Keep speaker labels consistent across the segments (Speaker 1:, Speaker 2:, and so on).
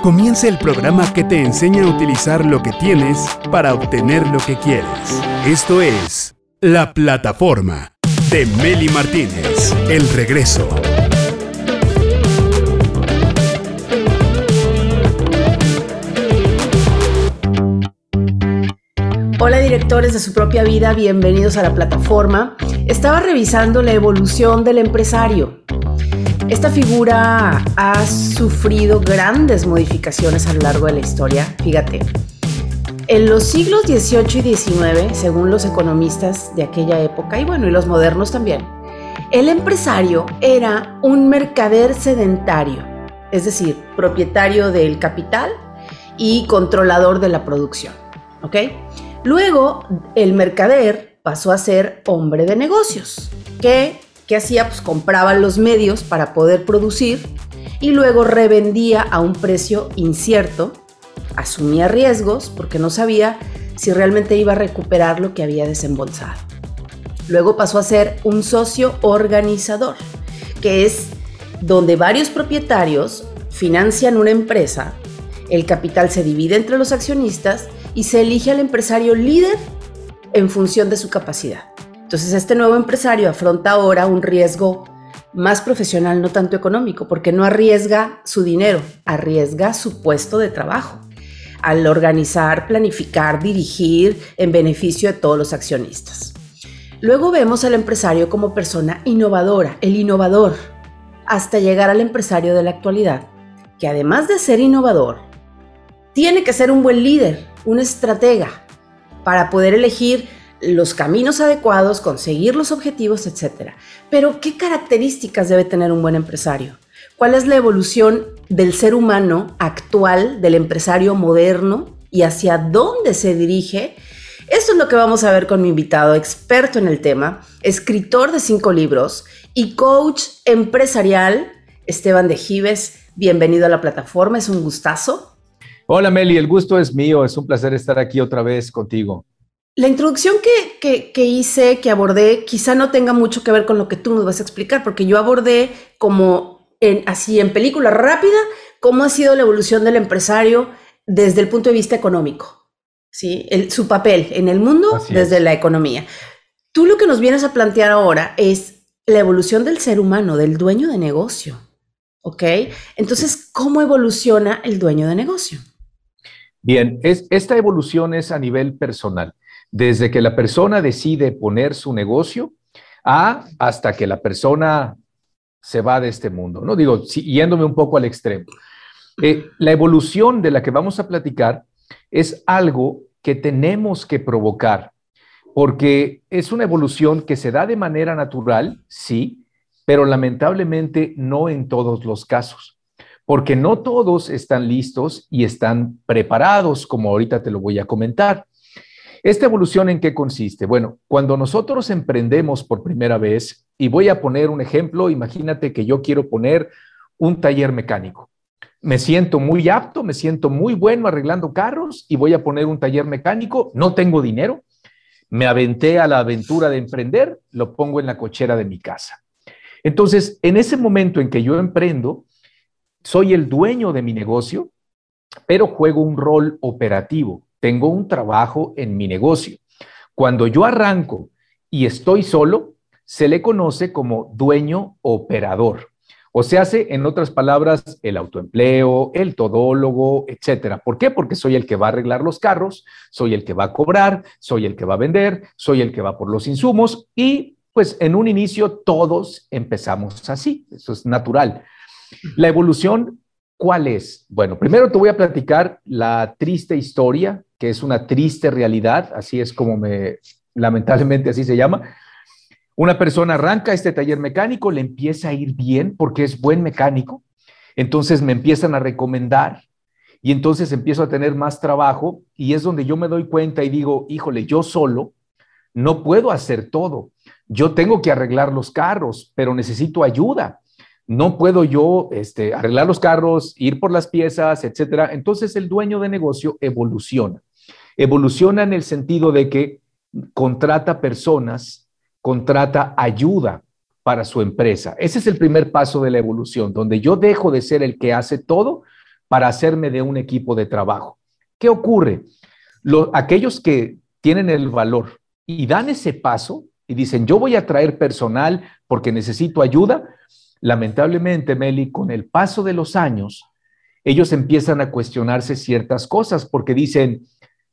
Speaker 1: comienza el programa que te enseña a utilizar lo que tienes para obtener lo que quieres. Esto es La Plataforma de Meli Martínez. El regreso.
Speaker 2: Hola directores de su propia vida, bienvenidos a la plataforma. Estaba revisando la evolución del empresario. Esta figura ha sufrido grandes modificaciones a lo largo de la historia. Fíjate, en los siglos XVIII y XIX, según los economistas de aquella época, y bueno, y los modernos también, el empresario era un mercader sedentario, es decir, propietario del capital y controlador de la producción. Luego, el mercader pasó a ser hombre de negocios, que ¿qué hacía? Pues compraba los medios para poder producir y luego revendía a un precio incierto, asumía riesgos porque no sabía si realmente iba a recuperar lo que había desembolsado. Luego pasó a ser un socio organizador, que es donde varios propietarios financian una empresa, el capital se divide entre los accionistas y se elige al empresario líder en función de su capacidad. Entonces este nuevo empresario afronta ahora un riesgo más profesional, no tanto económico, porque no arriesga su dinero, arriesga su puesto de trabajo al organizar, planificar, dirigir en beneficio de todos los accionistas. Luego vemos al empresario como persona innovadora, el innovador, hasta llegar al empresario de la actualidad, que además de ser innovador, tiene que ser un buen líder, un estratega, para poder elegir los caminos adecuados, conseguir los objetivos, etc. Pero, ¿qué características debe tener un buen empresario? ¿Cuál es la evolución del ser humano actual, del empresario moderno y hacia dónde se dirige? Esto es lo que vamos a ver con mi invitado, experto en el tema, escritor de cinco libros y coach empresarial, Esteban de Gives. Bienvenido a la plataforma, es un gustazo.
Speaker 3: Hola Meli, el gusto es mío, es un placer estar aquí otra vez contigo.
Speaker 2: La introducción que, hice, que abordé, quizá no tenga mucho que ver con lo que tú nos vas a explicar, porque yo abordé como en, así en película rápida cómo ha sido la evolución del empresario desde el punto de vista económico, ¿sí? su papel en el mundo desde la economía. Tú lo que nos vienes a plantear ahora es la evolución del ser humano, del dueño de negocio, ¿ok? Entonces, ¿cómo evoluciona el dueño de negocio?
Speaker 3: Bien, es, esta evolución es a nivel personal, desde que la persona decide poner su negocio a hasta que la persona se va de este mundo, ¿no? Digo, yéndome un poco al extremo. Eh, la evolución de la que vamos a platicar es algo que tenemos que provocar, porque es una evolución que se da de manera natural, sí, pero lamentablemente no en todos los casos porque no todos están listos y están preparados, como ahorita te lo voy a comentar. ¿Esta evolución en qué consiste? Bueno, cuando nosotros emprendemos por primera vez, y voy a poner un ejemplo, imagínate que yo quiero poner un taller mecánico. Me siento muy apto, me siento muy bueno arreglando carros y voy a poner un taller mecánico, no tengo dinero, me aventé a la aventura de emprender, lo pongo en la cochera de mi casa. Entonces, en ese momento en que yo emprendo, soy el dueño de mi negocio, pero juego un rol operativo. Tengo un trabajo en mi negocio. Cuando yo arranco y estoy solo, se le conoce como dueño operador. O se hace, en otras palabras, el autoempleo, el todólogo, etcétera. ¿Por qué? Porque soy el que va a arreglar los carros, soy el que va a cobrar, soy el que va a vender, soy el que va por los insumos y pues en un inicio todos empezamos así, eso es natural. La evolución, ¿cuál es? Bueno, primero te voy a platicar la triste historia, que es una triste realidad, así es como me, lamentablemente así se llama. Una persona arranca este taller mecánico, le empieza a ir bien porque es buen mecánico, entonces me empiezan a recomendar y entonces empiezo a tener más trabajo y es donde yo me doy cuenta y digo, híjole, yo solo no puedo hacer todo. Yo tengo que arreglar los carros, pero necesito ayuda no puedo yo este, arreglar los carros, ir por las piezas, etcétera. Entonces el dueño de negocio evoluciona. Evoluciona en el sentido de que contrata personas, contrata ayuda para su empresa. Ese es el primer paso de la evolución, donde yo dejo de ser el que hace todo para hacerme de un equipo de trabajo. ¿Qué ocurre? aquellos que tienen el valor y dan ese paso y dicen, yo voy a traer personal porque necesito ayuda, lamentablemente, Meli, con el paso de los años, ellos empiezan a cuestionarse ciertas cosas porque dicen,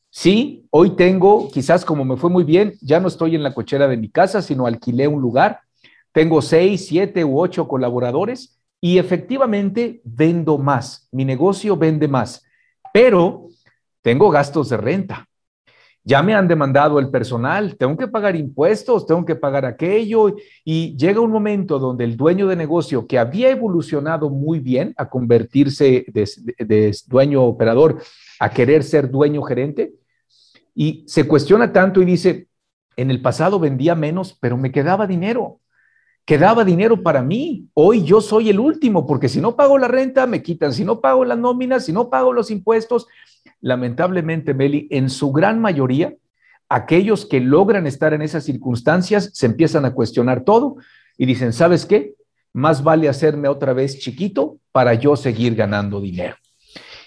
Speaker 3: sí, hoy tengo, quizás como me fue muy bien, ya no estoy en la cochera de mi casa, sino alquilé un lugar, tengo seis, siete u ocho colaboradores y efectivamente vendo más, mi negocio vende más, pero tengo gastos de renta. Ya me han demandado el personal, tengo que pagar impuestos, tengo que pagar aquello. Y llega un momento donde el dueño de negocio que había evolucionado muy bien a convertirse de, dueño operador a querer ser dueño gerente y se cuestiona tanto y dice, en el pasado vendía menos, pero me quedaba dinero quedaba dinero para mí. Hoy yo soy el último, porque si no pago la renta, me quitan. Si no pago las nóminas, si no pago los impuestos, lamentablemente, Meli, en su gran mayoría, aquellos que logran estar en esas circunstancias se empiezan a cuestionar todo y dicen, ¿sabes qué? Más vale hacerme otra vez chiquito para yo seguir ganando dinero.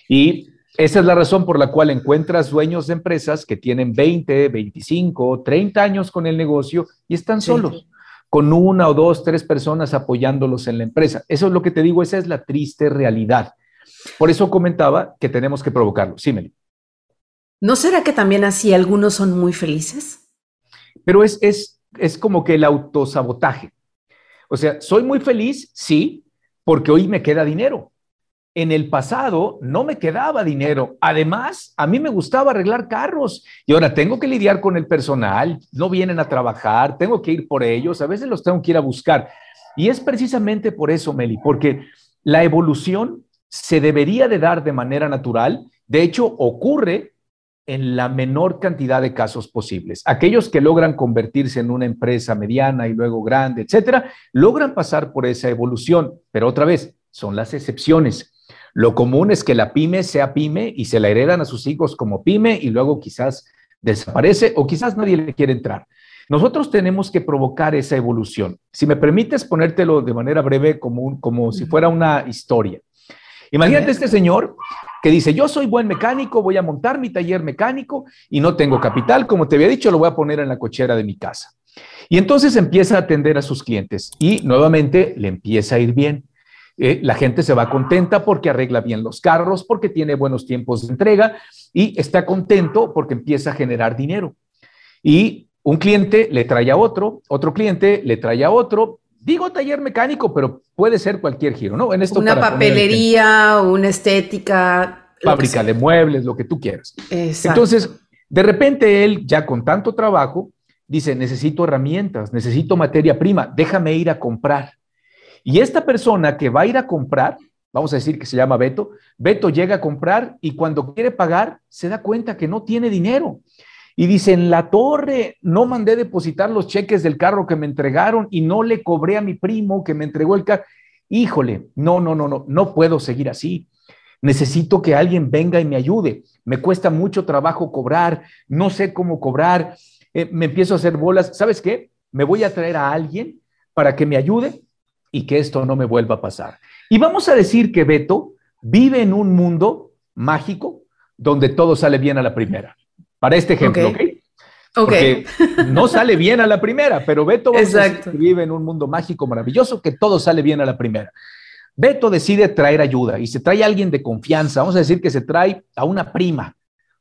Speaker 3: Y esa es la razón por la cual encuentras dueños de empresas que tienen 20, 25, 30 años con el negocio y están solos con una o dos, tres personas apoyándolos en la empresa. Eso es lo que te digo, esa es la triste realidad. Por eso comentaba que tenemos que provocarlo. Sí, Meli.
Speaker 2: ¿No será que también así algunos son muy felices?
Speaker 3: Pero es, es, es como que el autosabotaje. O sea, soy muy feliz, sí, porque hoy me queda dinero en el pasado no me quedaba dinero. Además, a mí me gustaba arreglar carros y ahora tengo que lidiar con el personal, no vienen a trabajar, tengo que ir por ellos, a veces los tengo que ir a buscar. Y es precisamente por eso, Meli, porque la evolución se debería de dar de manera natural, de hecho ocurre en la menor cantidad de casos posibles. Aquellos que logran convertirse en una empresa mediana y luego grande, etcétera, logran pasar por esa evolución, pero otra vez, son las excepciones. Lo común es que la pyme sea pyme y se la heredan a sus hijos como pyme y luego quizás desaparece o quizás nadie le quiere entrar. Nosotros tenemos que provocar esa evolución. Si me permites ponértelo de manera breve como, como si fuera una historia. Imagínate este señor que dice, yo soy buen mecánico, voy a montar mi taller mecánico y no tengo capital, como te había dicho, lo voy a poner en la cochera de mi casa. Y entonces empieza a atender a sus clientes y nuevamente le empieza a ir bien. Eh, la gente se va contenta porque arregla bien los carros, porque tiene buenos tiempos de entrega y está contento porque empieza a generar dinero. Y un cliente le trae a otro, otro cliente le trae a otro. Digo taller mecánico, pero puede ser cualquier giro, ¿no?
Speaker 2: En esto una papelería, una estética.
Speaker 3: Fábrica de muebles, lo que tú quieras. Entonces, de repente él, ya con tanto trabajo, dice, necesito herramientas, necesito materia prima, déjame ir a comprar. Y esta persona que va a ir a comprar, vamos a decir que se llama Beto, Beto llega a comprar y cuando quiere pagar se da cuenta que no tiene dinero. Y dice, en la torre no mandé depositar los cheques del carro que me entregaron y no le cobré a mi primo que me entregó el carro. Híjole, no, no, no, no, no puedo seguir así. Necesito que alguien venga y me ayude. Me cuesta mucho trabajo cobrar, no sé cómo cobrar, eh, me empiezo a hacer bolas. ¿Sabes qué? Me voy a traer a alguien para que me ayude y que esto no me vuelva a pasar. Y vamos a decir que Beto vive en un mundo mágico donde todo sale bien a la primera. Para este ejemplo, ¿ok? Porque no sale bien a la primera, pero Beto vive en un mundo mágico maravilloso que todo sale bien a la primera. Beto decide traer ayuda y se trae a alguien de confianza. Vamos a decir que se trae a una prima,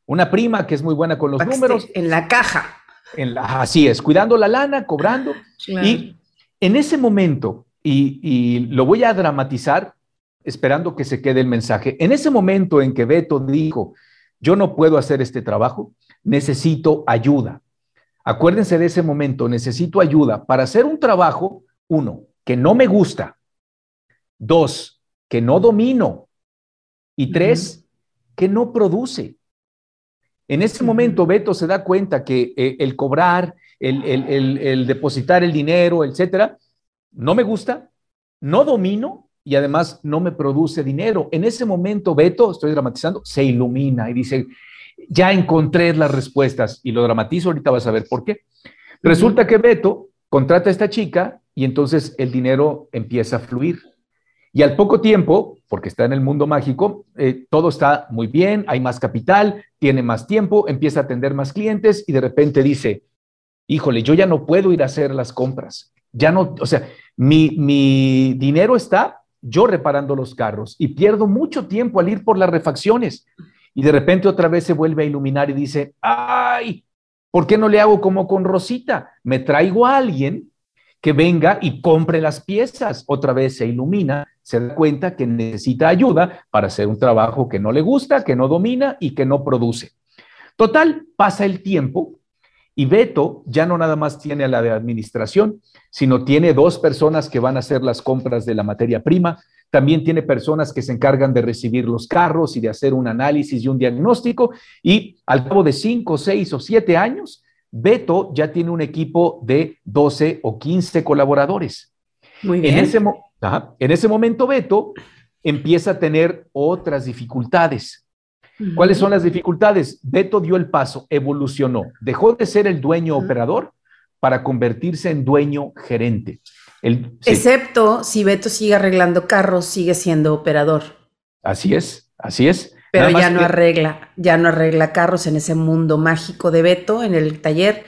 Speaker 3: una prima que es muy buena con los números.
Speaker 2: En la caja.
Speaker 3: En la, así es, cuidando la lana, cobrando. Y en ese momento, y, lo voy a dramatizar esperando que se quede el mensaje. En ese momento en que Beto dijo, yo no puedo hacer este trabajo, necesito ayuda. Acuérdense de ese momento, necesito ayuda para hacer un trabajo, uno, que no me gusta, dos, que no domino, y tres, que no produce. En ese momento, Beto se da cuenta que eh, el cobrar, el, el, depositar el dinero, etcétera, no me gusta, no domino y además no me produce dinero. En ese momento, Beto, estoy dramatizando, se ilumina y dice, ya encontré las respuestas y lo dramatizo, ahorita vas a ver por qué. Resulta que Beto contrata a esta chica y entonces el dinero empieza a fluir. Y al poco tiempo, porque está en el mundo mágico, eh, todo está muy bien, hay más capital, tiene más tiempo, empieza a atender más clientes y de repente dice, híjole, yo ya no puedo ir a hacer las compras. Ya no, o sea, mi, mi dinero está yo reparando los carros y pierdo mucho tiempo al ir por las refacciones. Y de repente otra vez se vuelve a iluminar y dice, ay, ¿por qué no le hago como con Rosita? Me traigo a alguien que venga y compre las piezas. Otra vez se ilumina, se da cuenta que necesita ayuda para hacer un trabajo que no le gusta, que no domina y que no produce. Total, pasa el tiempo y Beto ya no nada más tiene a la de administración, sino tiene dos personas que van a hacer las compras de la materia prima. También tiene personas que se encargan de recibir los carros y de hacer un análisis y un diagnóstico. Y al cabo de cinco, seis o siete años, Beto ya tiene un equipo de 12 o 15 colaboradores. Muy bien. En ese, en ese momento, Beto empieza a tener otras dificultades. ¿Cuáles son las dificultades? Beto dio el paso, evolucionó, dejó de ser el dueño operador para convertirse en dueño gerente.
Speaker 2: Excepto si Beto sigue arreglando carros, sigue siendo operador.
Speaker 3: Así es, así es.
Speaker 2: Pero ya no arregla, ya no arregla carros en ese mundo mágico de Beto, en el taller.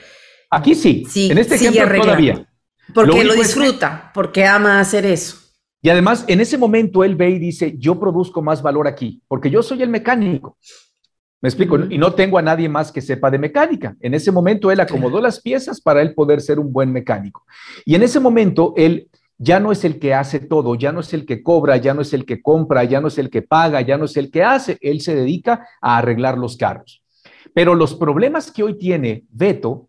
Speaker 3: Aquí sí, sí en este ejemplo todavía.
Speaker 2: Porque lo, disfruta, porque ama hacer eso.
Speaker 3: Y además, en ese momento él ve y dice, yo produzco más valor aquí, porque yo soy el mecánico. Me explico, y no tengo a nadie más que sepa de mecánica. En ese momento él acomodó las piezas para él poder ser un buen mecánico. Y en ese momento él ya no es el que hace todo, ya no es el que cobra, ya no es el que compra, ya no es el que paga, ya no es el que hace, él se dedica a arreglar los carros. Pero los problemas que hoy tiene Beto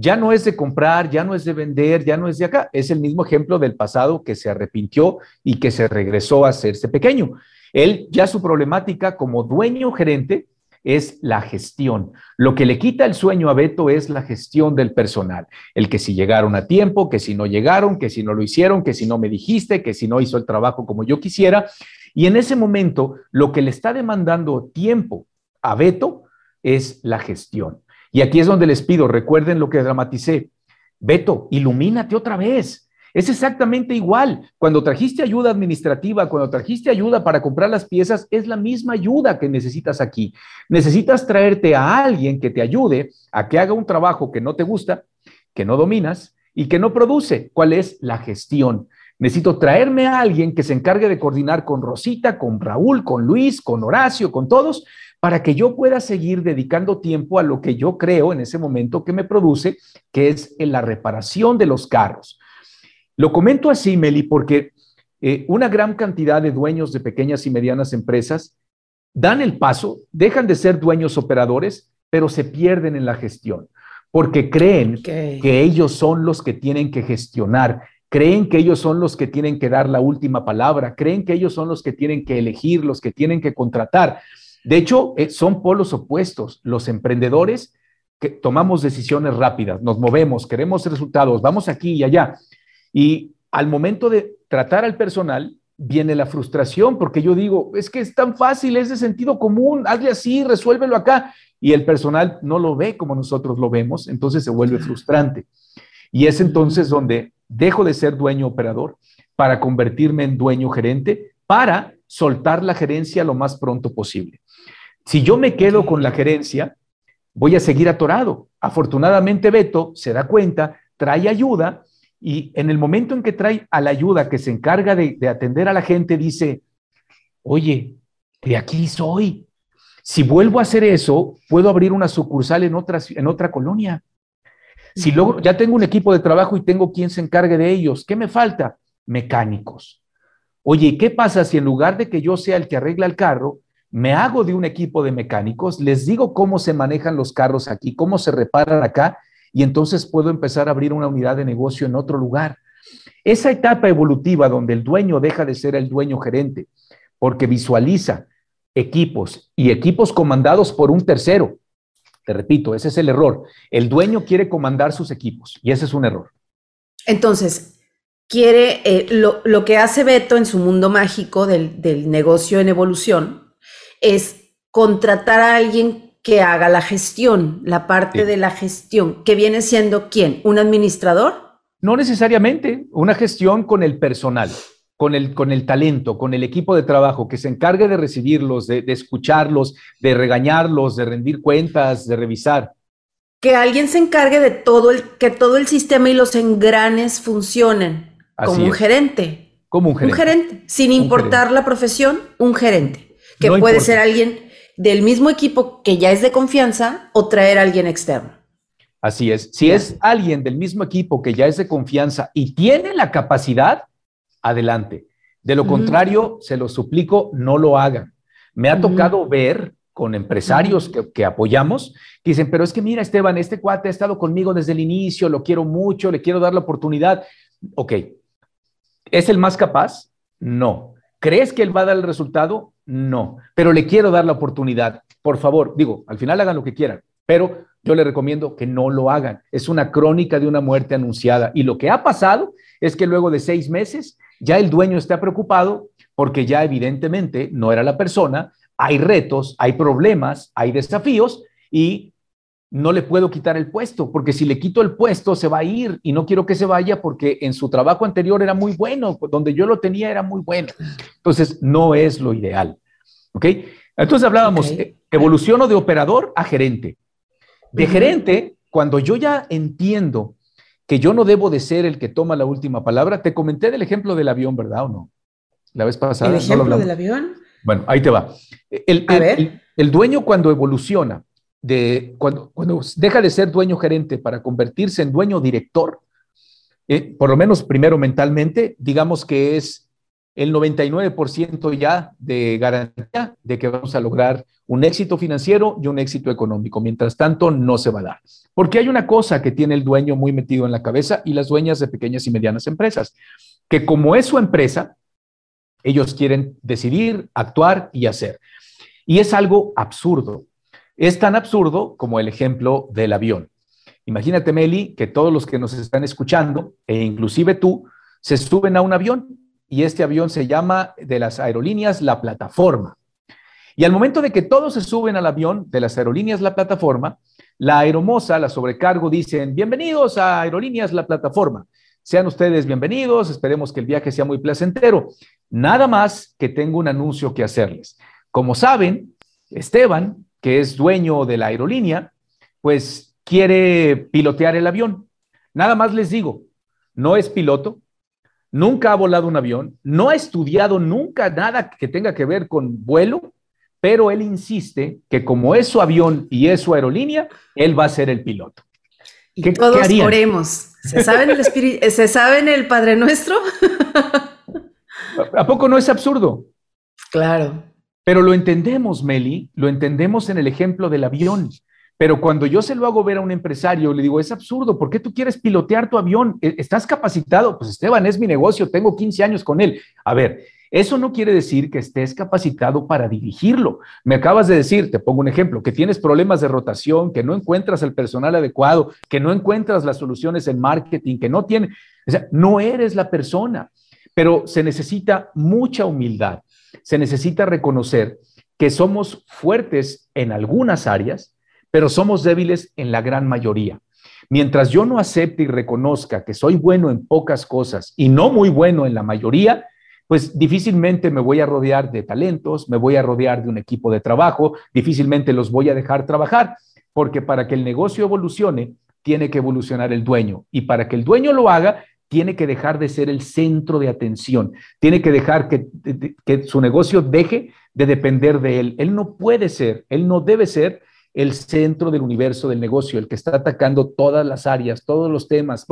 Speaker 3: ya no es de comprar, ya no es de vender, ya no es de acá. Es el mismo ejemplo del pasado que se arrepintió y que se regresó a hacerse pequeño. Él ya su problemática como dueño gerente es la gestión. Lo que le quita el sueño a Beto es la gestión del personal. El que si llegaron a tiempo, que si no llegaron, que si no lo hicieron, que si no me dijiste, que si no hizo el trabajo como yo quisiera. Y en ese momento, lo que le está demandando tiempo a Beto es la gestión. Y aquí es donde les pido, recuerden lo que dramaticé. Beto, ilumínate otra vez. Es exactamente igual. Cuando trajiste ayuda administrativa, cuando trajiste ayuda para comprar las piezas, es la misma ayuda que necesitas aquí. Necesitas traerte a alguien que te ayude a que haga un trabajo que no te gusta, que no dominas y que no produce. ¿Cuál es la gestión? Necesito traerme a alguien que se encargue de coordinar con Rosita, con Raúl, con Luis, con Horacio, con todos, para que yo pueda seguir dedicando tiempo a lo que yo creo en ese momento que me produce, que es en la reparación de los carros. Lo comento así, Meli, porque eh, una gran cantidad de dueños de pequeñas y medianas empresas dan el paso, dejan de ser dueños operadores, pero se pierden en la gestión, porque creen que ellos son los que tienen que gestionar, creen que ellos son los que tienen que dar la última palabra, creen que ellos son los que tienen que elegir, los que tienen que contratar. De hecho, eh, son polos opuestos. Los emprendedores que tomamos decisiones rápidas, nos movemos, queremos resultados, vamos aquí y allá. Y al momento de tratar al personal, viene la frustración, porque yo digo, es que es tan fácil, es de sentido común, hazle así, resuélvelo acá. Y el personal no lo ve como nosotros lo vemos, entonces se vuelve frustrante. Y es entonces donde dejo de ser dueño operador para convertirme en dueño gerente, para soltar la gerencia lo más pronto posible. Si yo me quedo con la gerencia, voy a seguir atorado. Afortunadamente, Beto se da cuenta, trae ayuda y en el momento en que trae a la ayuda que se encarga de, atender a la gente, dice, oye, de aquí soy. Si vuelvo a hacer eso, puedo abrir una sucursal en otra, en otra colonia. Si luego ya tengo un equipo de trabajo y tengo quien se encargue de ellos, ¿qué me falta? Mecánicos. Oye, ¿qué pasa si en lugar de que yo sea el que arregla el carro, me hago de un equipo de mecánicos, les digo cómo se manejan los carros aquí, cómo se reparan acá, y entonces puedo empezar a abrir una unidad de negocio en otro lugar. Esa etapa evolutiva donde el dueño deja de ser el dueño gerente, porque visualiza equipos y equipos comandados por un tercero. Te repito, ese es el error. El dueño quiere comandar sus equipos y ese es un error.
Speaker 2: Entonces, quiere, eh, lo, que hace Beto en su mundo mágico del, negocio en evolución es contratar a alguien que haga la gestión, la parte de la gestión, que viene siendo quién, un administrador.
Speaker 3: No necesariamente, una gestión con el personal. con el, con el talento, con el equipo de trabajo que se encargue de recibirlos, de, escucharlos, de regañarlos, de rendir cuentas, de revisar.
Speaker 2: Que alguien se encargue de todo el, que todo el sistema y los engranes funcionen. Como un gerente.
Speaker 3: Como un gerente.
Speaker 2: Un gerente. Sin importar la profesión, un gerente. Que puede ser alguien del mismo equipo que ya es de confianza o traer a alguien externo.
Speaker 3: Así es. Si es alguien del mismo equipo que ya es de confianza y tiene la capacidad, adelante. De lo contrario, se lo suplico, no lo hagan. Me ha tocado ver con empresarios que, apoyamos, que dicen, pero es que mira, Esteban, este cuate ha estado conmigo desde el inicio, lo quiero mucho, le quiero dar la oportunidad. Ok, ¿es el más capaz? No. ¿Crees que él va a dar el resultado? No, pero le quiero dar la oportunidad. Por favor, digo, al final hagan lo que quieran, pero yo le recomiendo que no lo hagan. Es una crónica de una muerte anunciada. Y lo que ha pasado es que luego de seis meses ya el dueño está preocupado porque ya evidentemente no era la persona, hay retos, hay problemas, hay desafíos y no le puedo quitar el puesto, porque si le quito el puesto se va a ir y no quiero que se vaya porque en su trabajo anterior era muy bueno, donde yo lo tenía era muy bueno. Entonces, no es lo ideal. ¿Ok? Entonces hablábamos, okay. evoluciono de operador a gerente. De gerente, cuando yo ya entiendo que yo no debo de ser el que toma la última palabra. Te comenté del ejemplo del avión, ¿verdad o no?
Speaker 2: La vez pasada. ¿El ejemplo del avión?
Speaker 3: Bueno, ahí te va. El, el, dueño cuando evoluciona, de, cuando, cuando deja de ser dueño gerente para convertirse en dueño director, eh, por lo menos primero mentalmente, digamos que es el 99% ya de garantía de que vamos a lograr un éxito financiero y un éxito económico. Mientras tanto, no se va a dar. Porque hay una cosa que tiene el dueño muy metido en la cabeza y las dueñas de pequeñas y medianas empresas, que como es su empresa, ellos quieren decidir, actuar y hacer. Y es algo absurdo. Es tan absurdo como el ejemplo del avión. Imagínate, Meli, que todos los que nos están escuchando, e inclusive tú, se suben a un avión y este avión se llama de las aerolíneas La Plataforma. Y al momento de que todos se suben al avión de las aerolíneas La Plataforma, la aeromoza, la sobrecargo, dicen, bienvenidos a Aerolíneas La Plataforma. Sean ustedes bienvenidos, esperemos que el viaje sea muy placentero. Nada más que tengo un anuncio que hacerles. Como saben, Esteban, que es dueño de la aerolínea, pues quiere pilotear el avión. Nada más les digo, no es piloto, nunca ha volado un avión, no ha estudiado nunca nada que tenga que ver con vuelo, pero él insiste que como es su avión y es su aerolínea, él va a ser el piloto.
Speaker 2: Y todos oremos. ¿Se sabe en el, ¿Se sabe en el Padre Nuestro?
Speaker 3: ¿A poco no es absurdo?
Speaker 2: Claro.
Speaker 3: Pero lo entendemos, Meli, lo entendemos en el ejemplo del avión. Pero cuando yo se lo hago ver a un empresario, le digo, es absurdo, ¿por qué tú quieres pilotear tu avión? ¿E-, ¿Estás capacitado? Pues Esteban, es mi negocio, tengo 15 años con él. A ver, eso no quiere decir que estés capacitado para dirigirlo. Me acabas de decir, te pongo un ejemplo, que tienes problemas de rotación, que no encuentras el personal adecuado, que no encuentras las soluciones en marketing, que no tiene, o sea, no eres la persona, pero se necesita mucha humildad, se necesita reconocer que somos fuertes en algunas áreas, pero somos débiles en la gran mayoría. Mientras yo no acepte y reconozca que soy bueno en pocas cosas y no muy bueno en la mayoría, pues difícilmente me voy a rodear de talentos, me voy a rodear de un equipo de trabajo, difícilmente los voy a dejar trabajar, porque para que el negocio evolucione, tiene que evolucionar el dueño. Y para que el dueño lo haga, tiene que dejar de ser el centro de atención, tiene que dejar que, su negocio deje de depender de él. Él no puede ser, él no debe ser el centro del universo del negocio, el que está atacando todas las áreas, todos los temas,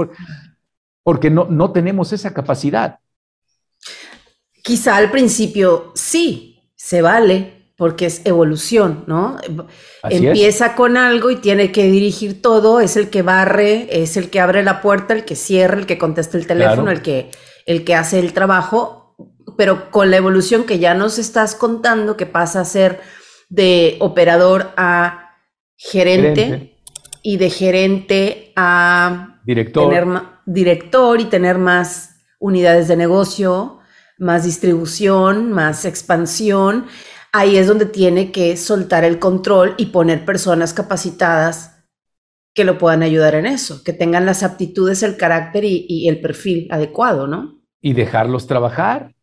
Speaker 3: porque no, no tenemos esa capacidad.
Speaker 2: Quizá al principio sí, se vale, porque es evolución, ¿no? Empieza con algo y tiene que dirigir todo, es el que barre, es el que abre la puerta, el que cierra, el que contesta el teléfono, el, que, el que hace el trabajo, pero con la evolución que ya nos estás contando, que pasa a ser de operador a gerente, y de gerente a
Speaker 3: director.
Speaker 2: Tener director y tener más unidades de negocio, más distribución, más expansión. Ahí es donde tiene que soltar el control y poner personas capacitadas que lo puedan ayudar en eso, que tengan las aptitudes, el carácter y, y el perfil adecuado, ¿no?
Speaker 3: Y dejarlos trabajar,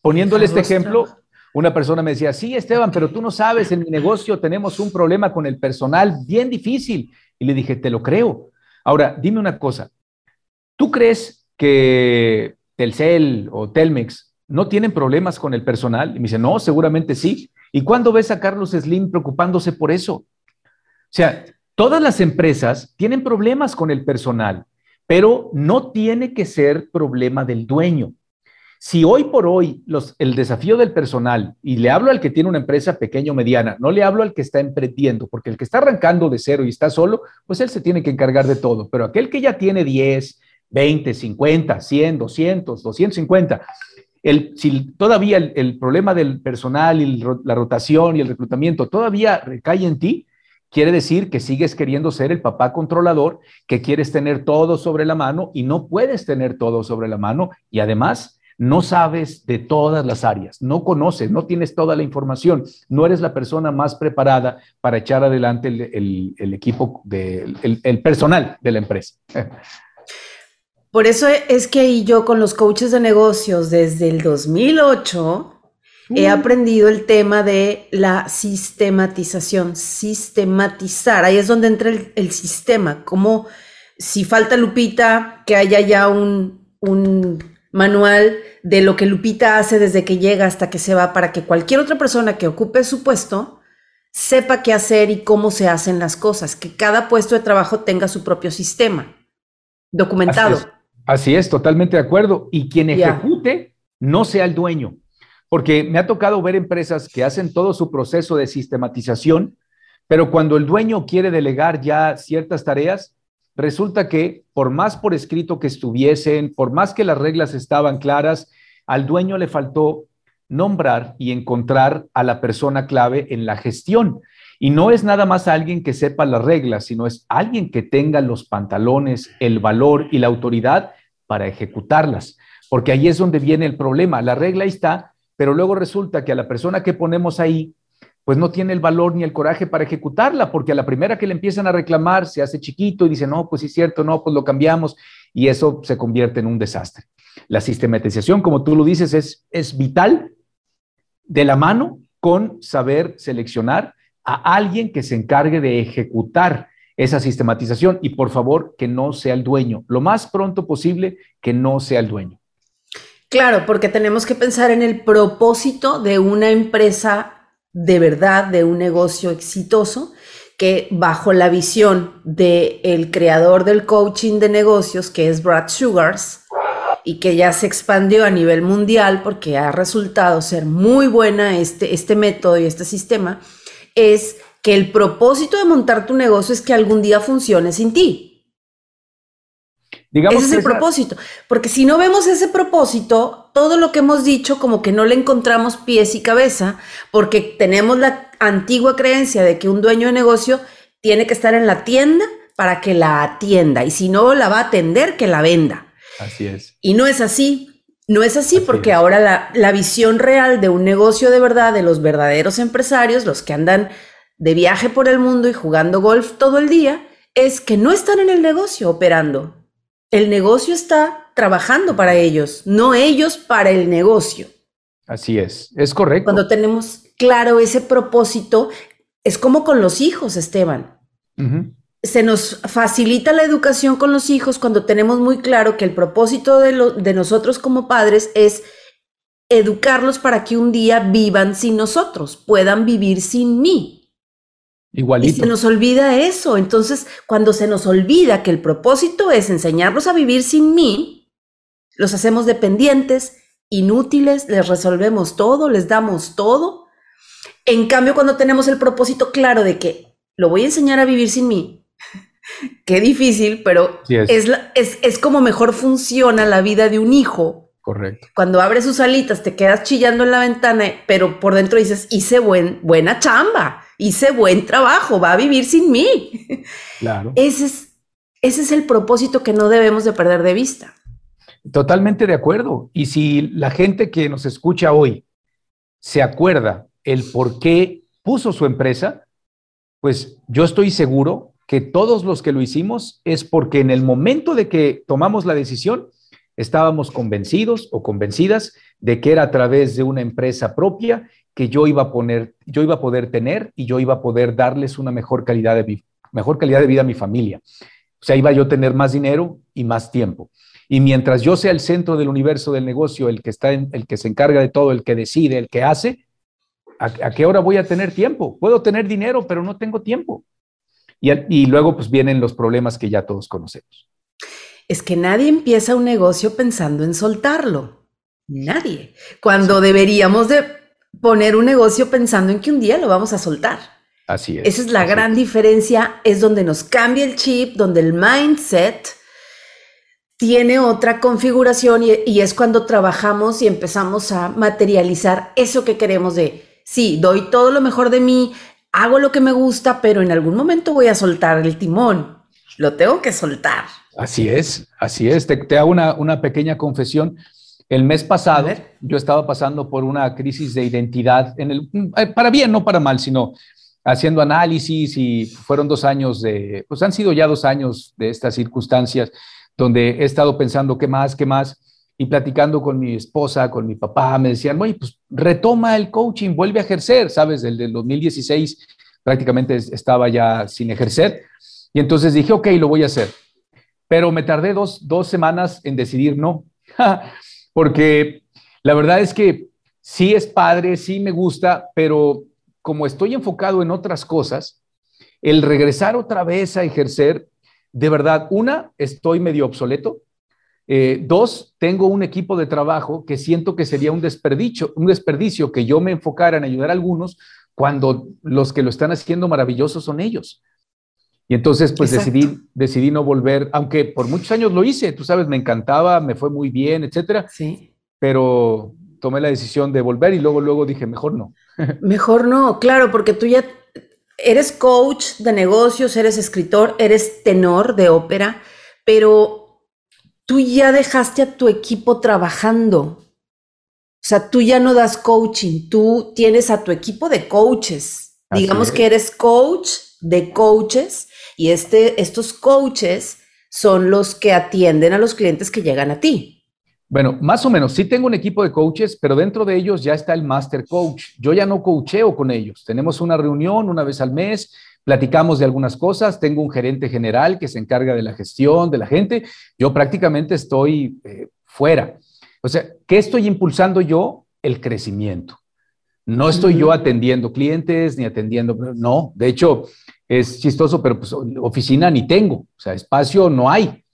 Speaker 3: poniéndole este ejemplo, una persona me decía, sí, Esteban, pero tú no sabes, en mi negocio tenemos un problema con el personal bien difícil. Y le dije, te lo creo. Ahora, dime una cosa, ¿tú crees que Telcel o Telmex no tienen problemas con el personal? Y me dice, no, seguramente sí. ¿Y cuándo ves a Carlos Slim preocupándose por eso? O sea, todas las empresas tienen problemas con el personal, pero no tiene que ser problema del dueño. Si hoy por hoy el desafío del personal, y le hablo al que tiene una empresa pequeña o mediana, no le hablo al que está emprendiendo, porque el que está arrancando de cero y está solo, pues él se tiene que encargar de todo, pero aquel que ya tiene 10, 20, 50, 100, 200, 250, el, si todavía el, problema del personal y la rotación y el reclutamiento todavía recae en ti, quiere decir que sigues queriendo ser el papá controlador, que quieres tener todo sobre la mano y no puedes tener todo sobre la mano y además no sabes de todas las áreas, no conoces, no tienes toda la información, no eres la persona más preparada para echar adelante el, equipo, de, el, personal de la empresa.
Speaker 2: Por eso es que yo con los coaches de negocios desde el 2008 he aprendido el tema de la sistematización, sistematizar. Ahí es donde entra el, sistema, como si falta Lupita, que haya ya un, un manual de lo que Lupita hace desde que llega hasta que se va para que cualquier otra persona que ocupe su puesto sepa qué hacer y cómo se hacen las cosas, que cada puesto de trabajo tenga su propio sistema documentado.
Speaker 3: Así es, totalmente de acuerdo. Y quien ejecute no sea el dueño, porque me ha tocado ver empresas que hacen todo su proceso de sistematización, pero cuando el dueño quiere delegar ya ciertas tareas, resulta que por más por escrito que estuviesen, por más que las reglas estaban claras, al dueño le faltó nombrar y encontrar a la persona clave en la gestión. Y no es nada más alguien que sepa las reglas, sino es alguien que tenga los pantalones, el valor y la autoridad para ejecutarlas. Porque ahí es donde viene el problema. La regla está, pero luego resulta que a la persona que ponemos ahí pues no tiene el valor ni el coraje para ejecutarla, porque a la primera que le empiezan a reclamar se hace chiquito y dice, no, pues sí es cierto, no, pues lo cambiamos y eso se convierte en un desastre. La sistematización, como tú lo dices, es, es vital de la mano con saber seleccionar a alguien que se encargue de ejecutar esa sistematización y por favor que no sea el dueño, lo más pronto posible que no sea el dueño.
Speaker 2: Claro, porque tenemos que pensar en el propósito de una empresa de verdad de un negocio exitoso que bajo la visión del el creador del coaching de negocios, que es Brad Sugars, y que ya se expandió a nivel mundial porque ha resultado ser muy buena este, este método y este sistema, es que el propósito de montar tu negocio es que algún día funcione sin ti. Ese es el propósito. Porque si no vemos ese propósito, todo lo que hemos dicho como que no le encontramos pies y cabeza, porque tenemos la antigua creencia de que un dueño de negocio tiene que estar en la tienda para que la atienda y si no la va a atender, que la venda.
Speaker 3: Así es.
Speaker 2: Y no es así. No es así, porque ahora la, la visión real de un negocio de verdad, de los verdaderos empresarios, los que andan de viaje por el mundo y jugando golf todo el día, es que no están en el negocio operando, el negocio está trabajando para ellos, no ellos para el negocio.
Speaker 3: Así es, es correcto.
Speaker 2: Cuando tenemos claro ese propósito, es como con los hijos, Esteban. Se nos facilita la educación con los hijos cuando tenemos muy claro que el propósito de, de nosotros como padres es educarlos para que un día vivan sin nosotros, puedan vivir sin mí.
Speaker 3: Igualito.
Speaker 2: Y se nos olvida eso. Entonces, cuando se nos olvida que el propósito es enseñarlos a vivir sin mí, los hacemos dependientes, inútiles, les resolvemos todo, les damos todo. En cambio, cuando tenemos el propósito claro de que lo voy a enseñar a vivir sin mí, qué difícil, pero es. Es, es, como mejor funciona la vida de un hijo.
Speaker 3: Correcto.
Speaker 2: Cuando abres sus alitas, te quedas chillando en la ventana, pero por dentro dices, hice buen, buena chamba hice buen trabajo, va a vivir sin mí.
Speaker 3: Claro.
Speaker 2: Ese es, ese es el propósito que no debemos de perder de vista.
Speaker 3: Totalmente de acuerdo. Y si la gente que nos escucha hoy se acuerda el por qué puso su empresa, pues yo estoy seguro que todos los que lo hicimos es porque en el momento de que tomamos la decisión, estábamos convencidos o convencidas de que era a través de una empresa propia que yo iba a poner, yo iba a poder tener y yo iba a poder darles una mejor calidad de, mejor calidad de vida a mi familia. O sea, iba yo a tener más dinero y más tiempo. Y mientras yo sea el centro del universo del negocio, el que está en, el que se encarga de todo, el que decide, el que hace, ¿a, qué hora voy a tener tiempo? Puedo tener dinero, pero no tengo tiempo. Y, y luego pues vienen los problemas que ya todos conocemos.
Speaker 2: Es que nadie empieza un negocio pensando en soltarlo. Nadie. Cuando deberíamos de poner un negocio pensando en que un día lo vamos a soltar.
Speaker 3: Así es.
Speaker 2: Esa es la gran diferencia, es donde nos cambia el chip, donde el mindset tiene otra configuración y, es cuando trabajamos y empezamos a materializar eso que queremos de, sí, doy todo lo mejor de mí, hago lo que me gusta, pero en algún momento voy a soltar el timón, lo tengo que soltar.
Speaker 3: Así es, así es. Te, hago una, una, pequeña confesión. El mes pasado yo estaba pasando por una crisis de identidad, en el, eh, para bien, no para mal, sino haciendo análisis y fueron dos años de, pues han sido ya dos años de estas circunstancias donde he estado pensando qué más, qué más, y platicando con mi esposa, con mi papá, me decían, oye, pues retoma el coaching, vuelve a ejercer, ¿sabes? Desde el 2016 prácticamente estaba ya sin ejercer, y entonces dije, ok, lo voy a hacer. Pero me tardé dos, dos semanas en decidir no, porque la verdad es que sí es padre, sí me gusta, pero como estoy enfocado en otras cosas, el regresar otra vez a ejercer de verdad, una, estoy medio obsoleto. Eh, dos, tengo un equipo de trabajo que siento que sería un desperdicio, un desperdicio que yo me enfocara en ayudar a algunos cuando los que lo están haciendo maravilloso son ellos. Y entonces, pues decidí, decidí no volver, aunque por muchos años lo hice, tú sabes, me encantaba, me fue muy bien, etcétera.
Speaker 2: Sí.
Speaker 3: Pero tomé la decisión de volver y luego, luego dije, mejor no.
Speaker 2: Mejor no, claro, porque tú ya eres coach de negocios, eres escritor, eres tenor de ópera, pero tú ya dejaste a tu equipo trabajando. O sea, tú ya no das coaching, tú tienes a tu equipo de coaches. Digamos que eres coach de coaches y este, estos coaches son los que atienden a los clientes que llegan a ti.
Speaker 3: Bueno, más o menos, sí tengo un equipo de coaches, pero dentro de ellos ya está el master coach. Yo ya no coacheo con ellos. Tenemos una reunión una vez al mes, platicamos de algunas cosas, tengo un gerente general que se encarga de la gestión de la gente. Yo prácticamente estoy eh, fuera. O sea, ¿qué estoy impulsando yo? El crecimiento. No estoy yo atendiendo clientes ni atendiendo, no, de hecho es chistoso, pero pues oficina ni tengo, o sea, espacio no hay.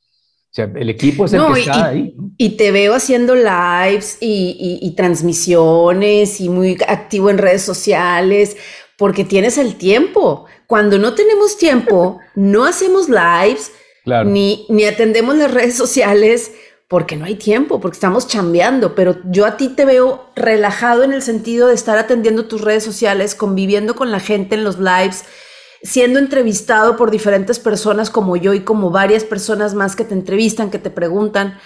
Speaker 3: O sea, el equipo es el que está ahí.
Speaker 2: Y te veo haciendo lives y, transmisiones y muy activo en redes sociales porque tienes el tiempo. Cuando no tenemos tiempo, no hacemos lives ni, ni atendemos las redes sociales porque no hay tiempo, porque estamos chambeando, pero yo a ti te veo relajado en el sentido de estar atendiendo tus redes sociales, conviviendo con la gente en los lives, siendo entrevistado por diferentes personas como yo y como varias personas más que te entrevistan, que te preguntan.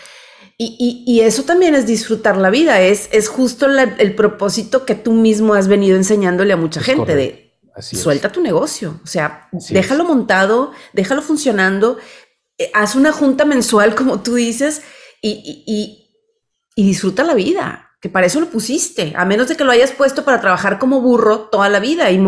Speaker 2: Y, eso también es disfrutar la vida, es, es justo el propósito que tú mismo has venido enseñándole a mucha gente de suelta tu negocio, o sea, déjalo montado, déjalo funcionando, eh, haz una junta mensual como tú dices y, y disfruta la vida que para eso lo pusiste, a menos de que lo hayas puesto para trabajar como burro toda la vida y,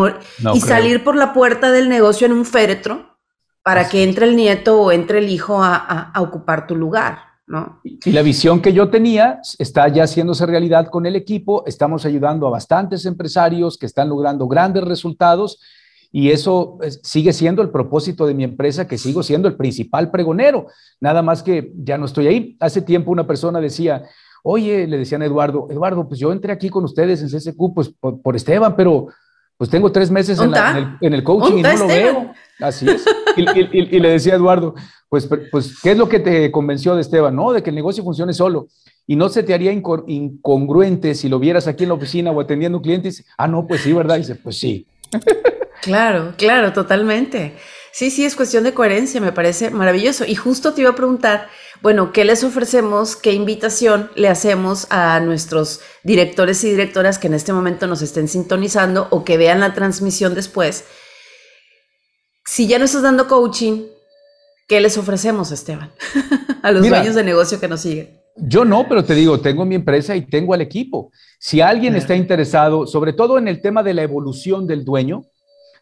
Speaker 2: y salir por la puerta del negocio en un féretro para que entre el nieto o entre el hijo a, ocupar tu lugar, ¿no?
Speaker 3: Y la visión que yo tenía está ya haciéndose realidad con el equipo, estamos ayudando a bastantes empresarios que están logrando grandes resultados y eso sigue siendo el propósito de mi empresa, que sigo siendo el principal pregonero, nada más que ya no estoy ahí. Hace tiempo una persona decía, Oye, le decían a Eduardo, Eduardo, pues yo entré aquí con ustedes en CSQ, pues por, Esteban, pero pues tengo tres meses en, el, coaching y no lo veo. Así es. Y, le decía a Eduardo, pues, pues, ¿qué es lo que te convenció de Esteban? No, de que el negocio funcione solo. Y no se te haría incongruente si lo vieras aquí en la oficina o atendiendo clientes. Ah, no, pues sí, ¿verdad? Y dice, pues sí.
Speaker 2: Claro, claro, totalmente. Sí, sí, es cuestión de coherencia, me parece maravilloso. Y justo te iba a preguntar, bueno, ¿qué les ofrecemos? ¿Qué invitación le hacemos a nuestros directores y directoras que en este momento nos estén sintonizando o que vean la transmisión después? Si ya no estás dando coaching, ¿qué les ofrecemos, Esteban? a los dueños de negocio que nos siguen.
Speaker 3: Yo no, pero te digo, tengo mi empresa y tengo al equipo. Si alguien está interesado, sobre todo en el tema de la evolución del dueño,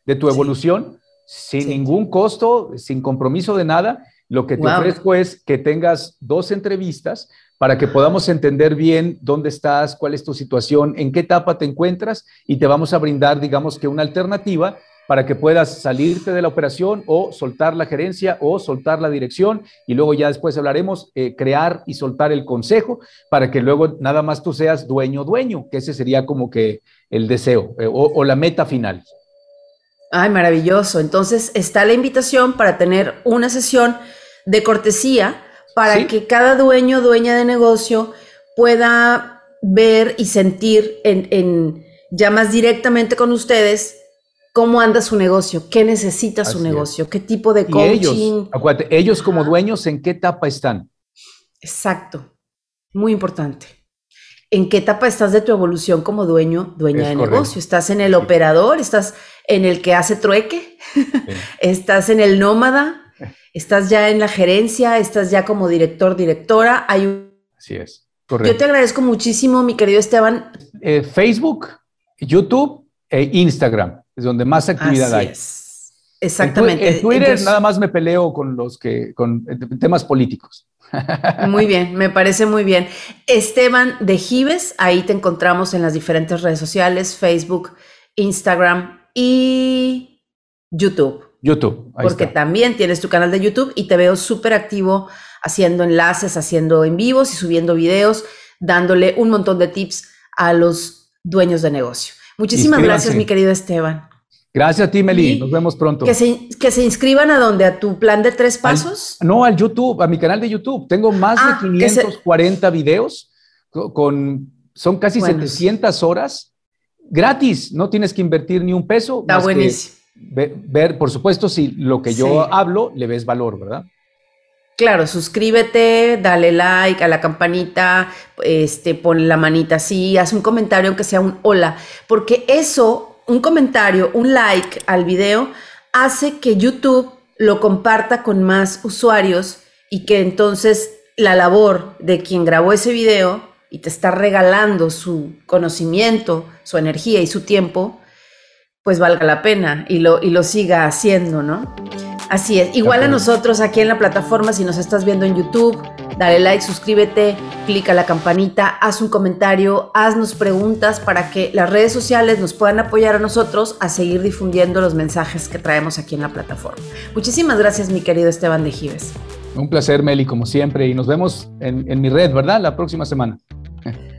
Speaker 3: de tu evolución, sin ningún costo, sin compromiso de nada, lo que te ofrezco es que tengas dos entrevistas para que podamos entender bien dónde estás, cuál es tu situación, en qué etapa te encuentras y te vamos a brindar, digamos que una alternativa para que puedas salirte de la operación o soltar la gerencia o soltar la dirección y luego ya después hablaremos, eh, crear y soltar el consejo para que luego nada más tú seas dueño, dueño, que ese sería como que el deseo eh, o, la meta final.
Speaker 2: Ay, maravilloso. Entonces está la invitación para tener una sesión de cortesía para que cada dueño, dueña de negocio pueda ver y sentir en, en ya más directamente con ustedes cómo anda su negocio, qué necesita su negocio, qué tipo de coaching.
Speaker 3: ellos, acuérdate, ellos como dueños, ¿en qué etapa están?
Speaker 2: Exacto, muy importante. ¿En qué etapa estás de tu evolución como dueño, dueña de negocio? ¿Estás en el operador? ¿Estás en el que hace trueque? ¿Estás en el nómada? ¿Estás ya en la gerencia? ¿Estás ya como director, directora? Hay
Speaker 3: Así es.
Speaker 2: Correcto. Yo te agradezco muchísimo, mi querido Esteban.
Speaker 3: Eh, Facebook, YouTube e Instagram es donde más actividad hay.
Speaker 2: Exactamente.
Speaker 3: En, Twitter nada más me peleo con los que, con temas políticos.
Speaker 2: Muy bien, me parece muy bien. Esteban de Gives, ahí te encontramos en las diferentes redes sociales, Facebook, Instagram y YouTube.
Speaker 3: YouTube.
Speaker 2: porque también tienes tu canal de YouTube y te veo súper activo haciendo enlaces, haciendo en vivos y subiendo videos, dándole un montón de tips a los dueños de negocio. Muchísimas gracias, mi querido Esteban.
Speaker 3: Gracias a ti, Meli. Nos vemos pronto.
Speaker 2: Que se, que se inscriban a dónde? ¿A tu plan de tres pasos?
Speaker 3: no, al YouTube, a mi canal de YouTube. Tengo más de 540 ah, videos con, son casi 700 horas gratis. No tienes que invertir ni un peso.
Speaker 2: Está buenísimo.
Speaker 3: Ver, por supuesto, si lo que yo hablo le ves valor, ¿verdad?
Speaker 2: Claro, suscríbete, dale like a la campanita, este, pon la manita así, haz un comentario aunque sea un hola, porque eso, un comentario, un like al video, hace que YouTube lo comparta con más usuarios y que entonces la labor de quien grabó ese video y te está regalando su conocimiento, su energía y su tiempo, pues valga la pena y lo, y lo siga haciendo, ¿no? Así es. Igual a nosotros aquí en la plataforma, si nos estás viendo en YouTube, dale like, suscríbete, clica la campanita, haz un comentario, haznos preguntas para que las redes sociales nos puedan apoyar a nosotros a seguir difundiendo los mensajes que traemos aquí en la plataforma. Muchísimas gracias, mi querido Esteban de Gives.
Speaker 3: Un placer, Meli, como siempre, y nos vemos en, en mi red, ¿verdad? La próxima semana.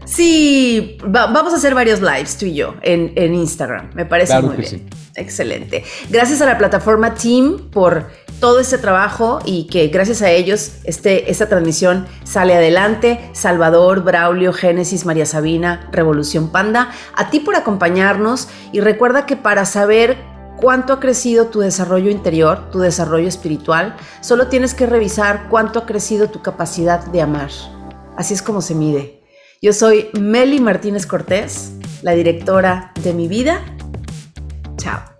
Speaker 2: Sí, vamos a hacer varios lives tú y yo en, Instagram. Me parece muy bien. Excelente. Gracias a la plataforma Team por todo este trabajo y que gracias a ellos este, esta transmisión sale adelante. Salvador, Braulio, Génesis, María Sabina, Revolución Panda. A ti por acompañarnos y recuerda que para saber cuánto ha crecido tu desarrollo interior, tu desarrollo espiritual, solo tienes que revisar cuánto ha crecido tu capacidad de amar. Así es como se mide. Yo soy Meli Martínez Cortés, la directora de mi vida. Chao.